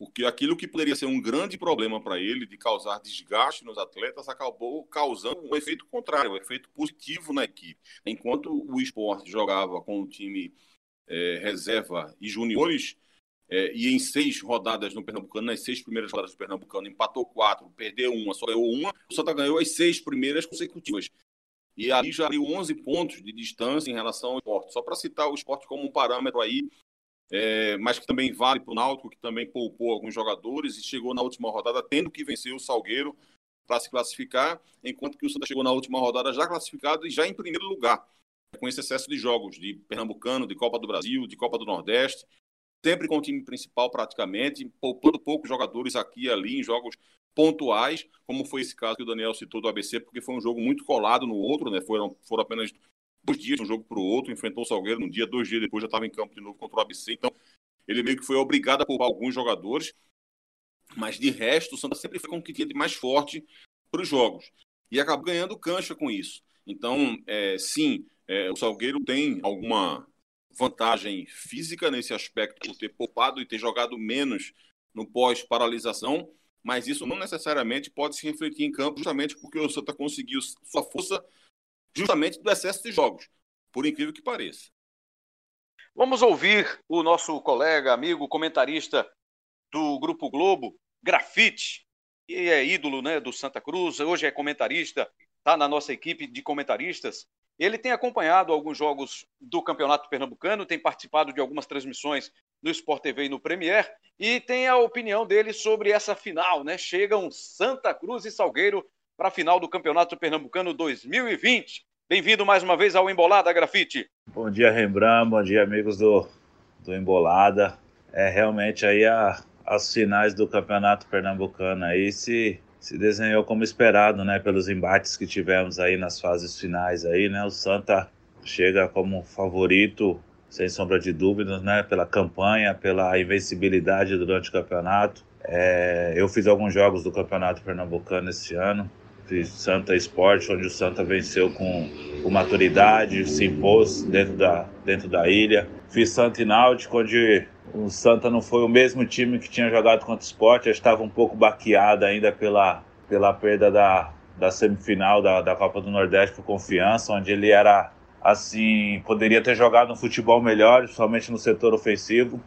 porque aquilo que poderia ser um grande problema para ele, de causar desgaste nos atletas, acabou causando um efeito contrário, um efeito positivo na equipe. Enquanto o esporte jogava com o time é, reserva e juniores, é, e em seis rodadas no Pernambucano, nas seis primeiras rodadas do Pernambucano, empatou quatro, perdeu uma, só ganhou uma, o Santa ganhou as seis primeiras consecutivas. E ali já abriu 11 pontos de distância em relação ao esporte. Só para citar o esporte como um parâmetro aí é, mas que também vale para o Náutico, que também poupou alguns jogadores e chegou na última rodada tendo que vencer o Salgueiro para se classificar, enquanto que o Santa chegou na última rodada já classificado e já em primeiro lugar, com esse excesso de jogos de Pernambucano, de Copa do Brasil, de Copa do Nordeste, sempre com o time principal praticamente, poupando poucos jogadores aqui e ali em jogos pontuais, como foi esse caso que o Daniel citou do ABC, porque foi um jogo muito colado no outro, né? Foram, foram apenas dois dias de um jogo para o outro, enfrentou o Salgueiro num dia, dois dias depois já estava em campo de novo contra o ABC. Então, ele meio que foi obrigado a poupar alguns jogadores, mas de resto, o Santa sempre foi com o que tinha de mais forte para os jogos. E acabou ganhando cancha com isso. Então, é, sim, é, o Salgueiro tem alguma vantagem física nesse aspecto, por ter poupado e ter jogado menos no pós-paralisação, mas isso não necessariamente pode se refletir em campo, justamente porque o Santa conseguiu sua força justamente do excesso de jogos, por incrível que pareça. Vamos ouvir o nosso colega, amigo, comentarista do Grupo Globo, Grafite, que é ídolo né, do Santa Cruz, hoje é comentarista, está na nossa equipe de comentaristas. Ele tem acompanhado alguns jogos do Campeonato Pernambucano, tem participado de algumas transmissões no Sport TV e no Premier, e tem a opinião dele sobre essa final, né? Chegam Santa Cruz e Salgueiro para a final do Campeonato Pernambucano 2020. Bem-vindo mais uma vez ao Embolada Grafite. Bom dia, Rembrandt. Bom dia, amigos do, do Embolada. É realmente aí a, as finais do Campeonato Pernambucano aí se, se desenhou como esperado, né? Pelos embates que tivemos aí nas fases finais aí, né? O Santa chega como favorito, sem sombra de dúvidas, né? Pela campanha, pela invencibilidade durante o campeonato. É, eu fiz alguns jogos do Campeonato Pernambucano esse ano de Santa Esporte, onde o Santa venceu com, com maturidade, se impôs dentro da, dentro da ilha. Fiz Santa e Náutico, onde o Santa não foi o mesmo time que tinha jogado contra o Sport, já estava um pouco baqueado ainda pela, pela perda da, da semifinal da, da Copa do Nordeste por confiança, onde ele era assim, poderia ter jogado um futebol melhor, somente no setor ofensivo,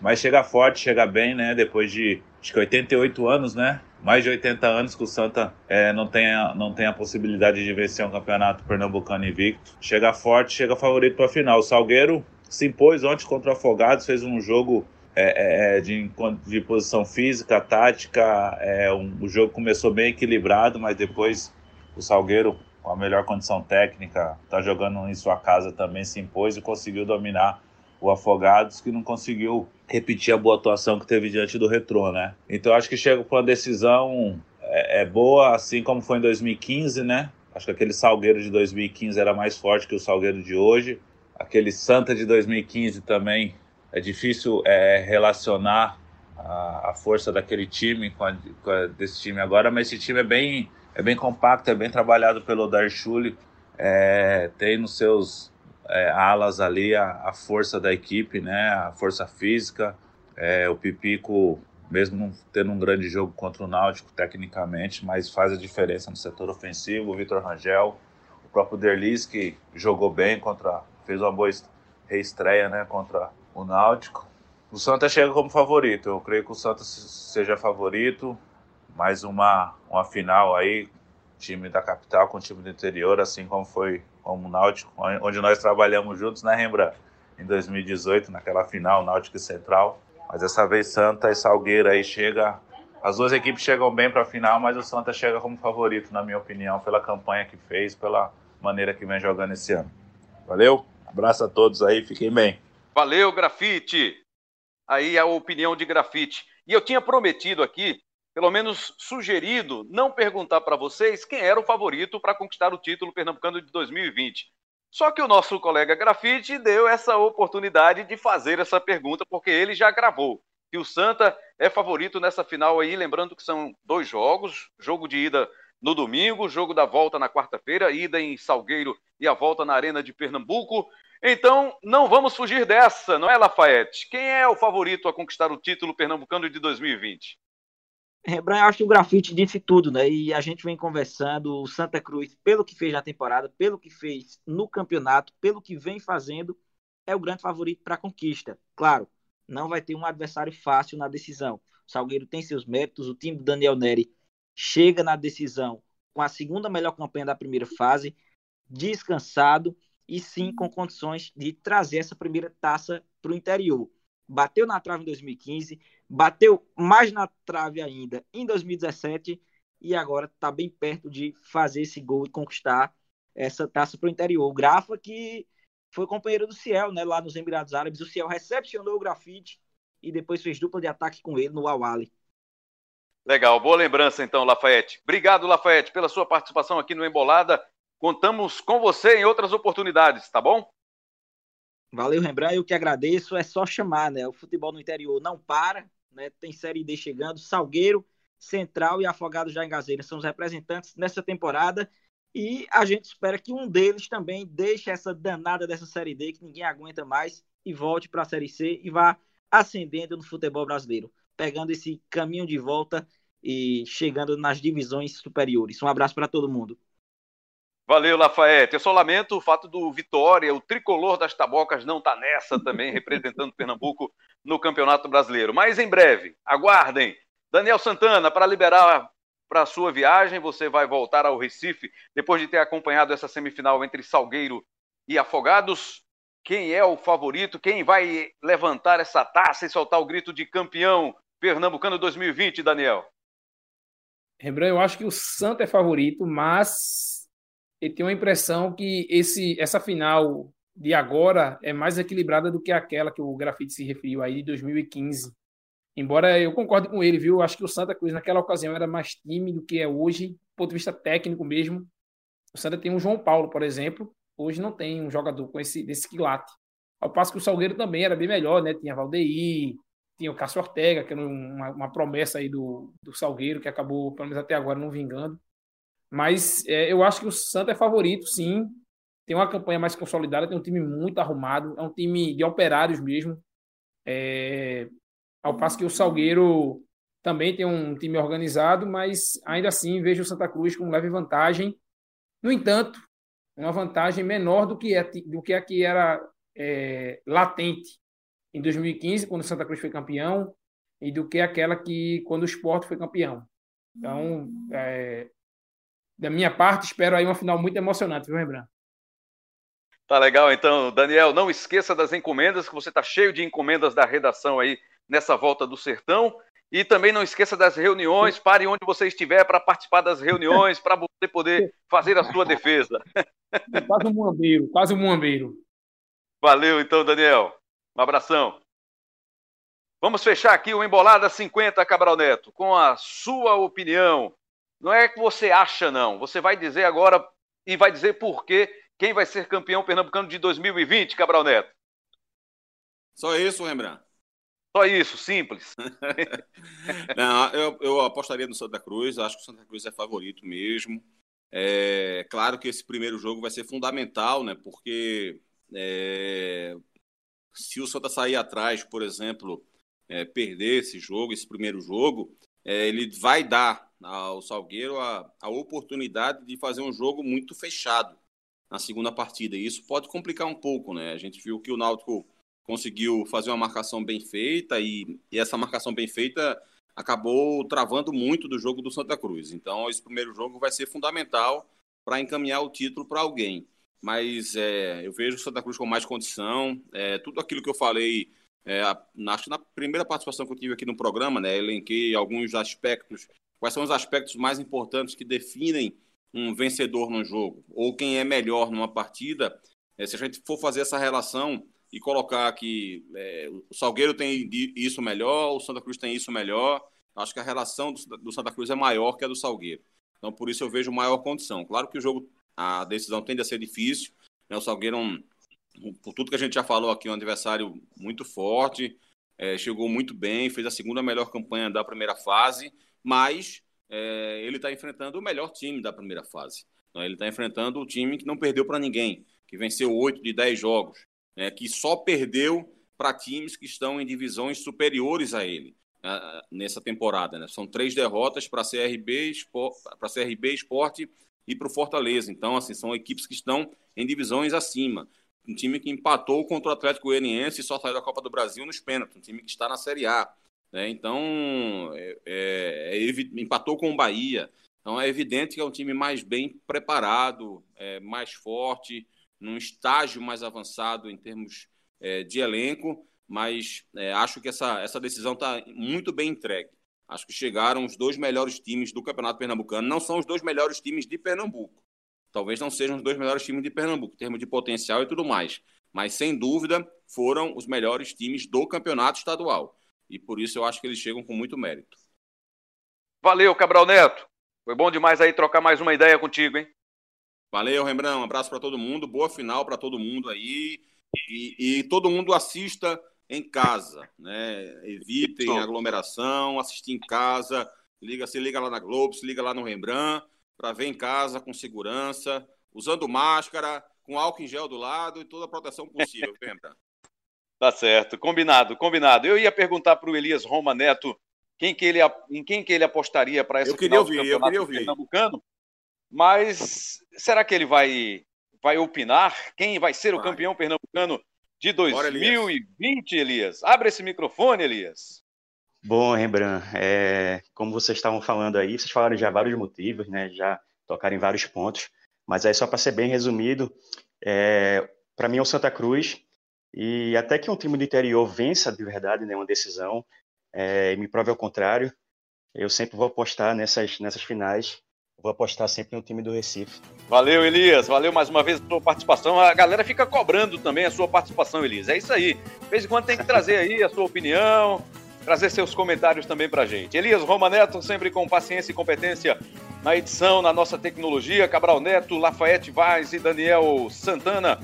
mas chega forte, chega bem, né? Depois de acho que 88 anos, né? mais de 80 anos que o Santa é, não, tem a, não tem a possibilidade de vencer um campeonato pernambucano invicto. Chega forte, chega favorito para a final. O Salgueiro se impôs ontem contra o Afogados, fez um jogo é, é, é de, de posição física, tática. É, um, o jogo começou bem equilibrado, mas depois o Salgueiro, com a melhor condição técnica, está jogando em sua casa também, se impôs e conseguiu dominar o Afogados, que não conseguiu repetir a boa atuação que teve diante do Retrô, né? Então acho que chega com uma decisão é, é, boa, assim como foi em 2015, né? Acho que aquele Salgueiro de 2015 era mais forte que o Salgueiro de hoje. Aquele Santa de 2015 também é difícil é, relacionar a, a, força daquele time com, a, com a, desse time agora, mas esse time é bem, é bem compacto, é bem trabalhado pelo Darchuli, é, tem nos seus é, alas ali a, a, força da equipe, né? A força física. É, o Pipico, mesmo não tendo um grande jogo contra o Náutico tecnicamente, mas faz a diferença no setor ofensivo. O Vitor Rangel, o próprio Derlis que jogou bem contra, fez uma boa reestreia, né? Contra o Náutico. O Santa chega como favorito. Eu creio que o Santa seja favorito. Mais uma, uma final aí, time da capital com time do interior, assim como foi como o Náutico, onde nós trabalhamos juntos, né, Rembrandt? Em 2018, naquela final, Náutico e Central. Mas dessa vez Santa e Salgueiro aí chega. As duas equipes chegam bem para a final, mas o Santa chega como favorito, na minha opinião, pela campanha que fez, pela maneira que vem jogando esse ano. Valeu? Abraço a todos aí, fiquem bem. Valeu, Grafite! Aí a opinião de Grafite. E eu tinha prometido aqui pelo menos sugerido, não perguntar para vocês quem era o favorito para conquistar o título pernambucano de 2020. Só que o nosso colega Grafite deu essa oportunidade de fazer essa pergunta, porque ele já gravou. que o Santa é favorito nessa final aí, lembrando que são dois jogos, jogo de ida no domingo, jogo da volta na quarta-feira, ida em Salgueiro e a volta na Arena de Pernambuco. Então, não vamos fugir dessa, não é, Lafayette? Quem é o favorito a conquistar o título pernambucano de 2020? Rembrandt, acho que o grafite disse tudo, né? E a gente vem conversando, o Santa Cruz, pelo que fez na temporada, pelo que fez no campeonato, pelo que vem fazendo, é o grande favorito para a conquista. Claro, não vai ter um adversário fácil na decisão. O Salgueiro tem seus méritos, o time do Daniel Neri chega na decisão com a segunda melhor campanha da primeira fase, descansado e sim com condições de trazer essa primeira taça para o interior. Bateu na trave em 2015, bateu mais na trave ainda em 2017 e agora está bem perto de fazer esse gol e conquistar essa taça para o interior. O Grafa que foi companheiro do Ciel, né, lá nos Emirados Árabes. O Ciel recepcionou o grafite e depois fez dupla de ataque com ele no Awali. Legal, boa lembrança então, Lafayette. Obrigado, Lafayette, pela sua participação aqui no Embolada. Contamos com você em outras oportunidades, tá bom? Valeu, Rembrandt. Eu que agradeço. É só chamar, né? O futebol no interior não para né? Tem Série D chegando, Salgueiro, Central e Afogado já em Gazeira são os representantes nessa temporada. E a gente espera que um deles também deixe essa danada dessa Série D que ninguém aguenta mais e volte para a Série C e vá ascendendo no futebol brasileiro. pegando esse caminho de volta e chegando nas divisões superiores. Um abraço para todo mundo. Valeu, Lafayette. Eu só lamento o fato do Vitória, o tricolor das tabocas, não tá nessa também, representando Pernambuco no Campeonato Brasileiro. Mas em breve, aguardem. Daniel Santana, para liberar para a sua viagem, você vai voltar ao Recife depois de ter acompanhado essa semifinal entre Salgueiro e Afogados. Quem é o favorito? Quem vai levantar essa taça e soltar o grito de campeão pernambucano 2020, Daniel? Rembrandt, eu acho que o Santa é favorito, mas eu tenho a impressão que esse, essa final de agora é mais equilibrada do que aquela que o Grafite se referiu aí de 2015. Embora eu concorde com ele, viu? Acho que o Santa Cruz naquela ocasião era mais time do que é hoje, do ponto de vista técnico mesmo. O Santa tem um João Paulo, por exemplo, hoje não tem um jogador com esse desse quilate. Ao passo que o Salgueiro também era bem melhor, né? Tinha Valdeir, tinha o Cássio Ortega, que era uma, uma promessa aí do, do Salgueiro, que acabou, pelo menos até agora, não vingando. Mas é, eu acho que o Santa é favorito, sim. Tem uma campanha mais consolidada, tem um time muito arrumado, é um time de operários mesmo. É, ao passo que o Salgueiro também tem um time organizado, mas ainda assim vejo o Santa Cruz com leve vantagem. No entanto, uma vantagem menor do que, é, do que a que era é, latente em 2015, quando o Santa Cruz foi campeão, e do que aquela que quando o Sport foi campeão. Então, é, da minha parte, espero aí uma final muito emocionante, viu, Rembrandt? Tá legal, então, Daniel, não esqueça das encomendas, que você está cheio de encomendas da redação aí nessa volta do sertão. E também não esqueça das reuniões, pare onde você estiver para participar das reuniões, para você poder fazer a sua defesa. Quase um muambeiro, quase um muambeiro. Valeu, então, Daniel. Um abração. Vamos fechar aqui o Embolada 50, Cabral Neto, com a sua opinião. Não é que você acha, não. Você vai dizer agora e vai dizer por quê quem vai ser campeão pernambucano de 2020, Cabral Neto. Só isso, Rembrandt. Só isso, simples. Não, eu, eu, apostaria no Santa Cruz, acho que o Santa Cruz é favorito mesmo. É claro que esse primeiro jogo vai ser fundamental, né? Porque é, se o Santa sair atrás, por exemplo, é, perder esse jogo, esse primeiro jogo, é, ele vai dar ao Salgueiro a, a oportunidade de fazer um jogo muito fechado na segunda partida. E isso pode complicar um pouco, né? A gente viu que o Náutico conseguiu fazer uma marcação bem feita e, e essa marcação bem feita acabou travando muito do jogo do Santa Cruz. Então, esse primeiro jogo vai ser fundamental para encaminhar o título para alguém mas é, eu vejo o Santa Cruz com mais condição. É, tudo aquilo que eu falei, é, acho que na primeira participação que eu tive aqui no programa, né, elenquei alguns aspectos. Quais são os aspectos mais importantes que definem um vencedor no jogo? Ou quem é melhor numa partida? É, se a gente for fazer essa relação e colocar que é, o Salgueiro tem isso melhor, o Santa Cruz tem isso melhor, acho que a relação do, do Santa Cruz é maior que a do Salgueiro. Então, por isso eu vejo maior condição. Claro que o jogo a decisão tende a ser difícil. Né? O Salgueiro, por tudo que a gente já falou aqui, é um adversário muito forte, é, chegou muito bem, fez a segunda melhor campanha da primeira fase, mas é, ele está enfrentando o melhor time da primeira fase. Então, ele está enfrentando o time que não perdeu para ninguém, que venceu 8 de 10 jogos, né? que só perdeu para times que estão em divisões superiores a ele uh, nessa temporada. Né? São três derrotas para CRB, para CRB Esporte e para o Fortaleza. Então, assim, são equipes que estão em divisões acima. Um time que empatou contra o Atlético Goianiense e só saiu da Copa do Brasil nos pênaltis. Um time que está na Série A. Né? Então, é, é, é, empatou com o Bahia. Então, é evidente que é um time mais bem preparado, é, mais forte, num estágio mais avançado em termos é, de elenco. Mas é, acho que essa, essa decisão está muito bem entregue. Acho que chegaram os dois melhores times do Campeonato Pernambucano. Não são os dois melhores times de Pernambuco. Talvez não sejam os dois melhores times de Pernambuco, em termos de potencial e tudo mais. Mas, sem dúvida, foram os melhores times do campeonato estadual. E por isso eu acho que eles chegam com muito mérito. Valeu, Cabral Neto. Foi bom demais aí trocar mais uma ideia contigo, hein? Valeu, Rembrandt. Um abraço para todo mundo. Boa final para todo mundo aí. E, e todo mundo assista em casa, né? Evitem aglomeração, assistir em casa, liga, se liga lá na Globo, se liga lá no Rembrandt, para ver em casa com segurança, usando máscara, com álcool em gel do lado e toda a proteção possível, Rembrandt. Tá certo, combinado, combinado. Eu ia perguntar para o Elias Roma Neto quem que ele, em quem que ele apostaria para essa eu queria final ouvir, do campeonato eu queria ouvir. pernambucano. Mas será que ele vai, vai opinar? Quem vai ser o Vai. campeão pernambucano de Bora, Elias. 2020, Elias? Abre esse microfone, Elias. Bom, Rembrandt, é, como vocês estavam falando aí, vocês falaram já vários motivos, né? Já tocaram em vários pontos, mas aí só para ser bem resumido, é, para mim é o Santa Cruz e até que um time do interior vença de verdade, né, uma decisão, é, e me prove ao contrário, eu sempre vou apostar nessas nessas finais, vou apostar sempre no time do Recife. Valeu, Elias. Valeu mais uma vez a sua participação. A galera fica cobrando também a sua participação, Elias. É isso aí. De vez em quando tem que trazer aí a sua opinião, trazer seus comentários também pra gente. Elias Roma Neto, sempre com paciência e competência na edição, na nossa tecnologia. Cabral Neto, Lafayette Vaz e Daniel Santana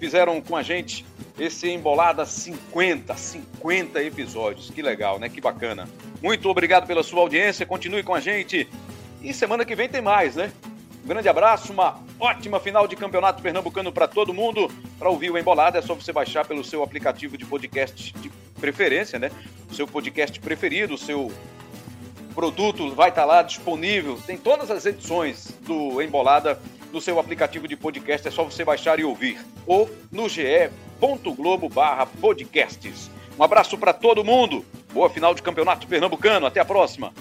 fizeram com a gente esse Embolada 50, 50 episódios. Que legal, né? Que bacana. Muito obrigado pela sua audiência. Continue com a gente. E semana que vem tem mais, né? Um grande abraço, uma ótima final de campeonato pernambucano para todo mundo. Para ouvir o Embolada é só você baixar pelo seu aplicativo de podcast de preferência, né? O seu podcast preferido, o seu produto vai estar lá disponível. Tem todas as edições do Embolada no seu aplicativo de podcast, é só você baixar e ouvir. Ou no ge.globo barra podcasts. Um abraço para todo mundo. Boa final de campeonato pernambucano. Até a próxima.